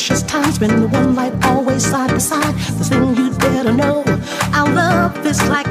precious time. Spend the one life always side by side. The thing you better know, our love is like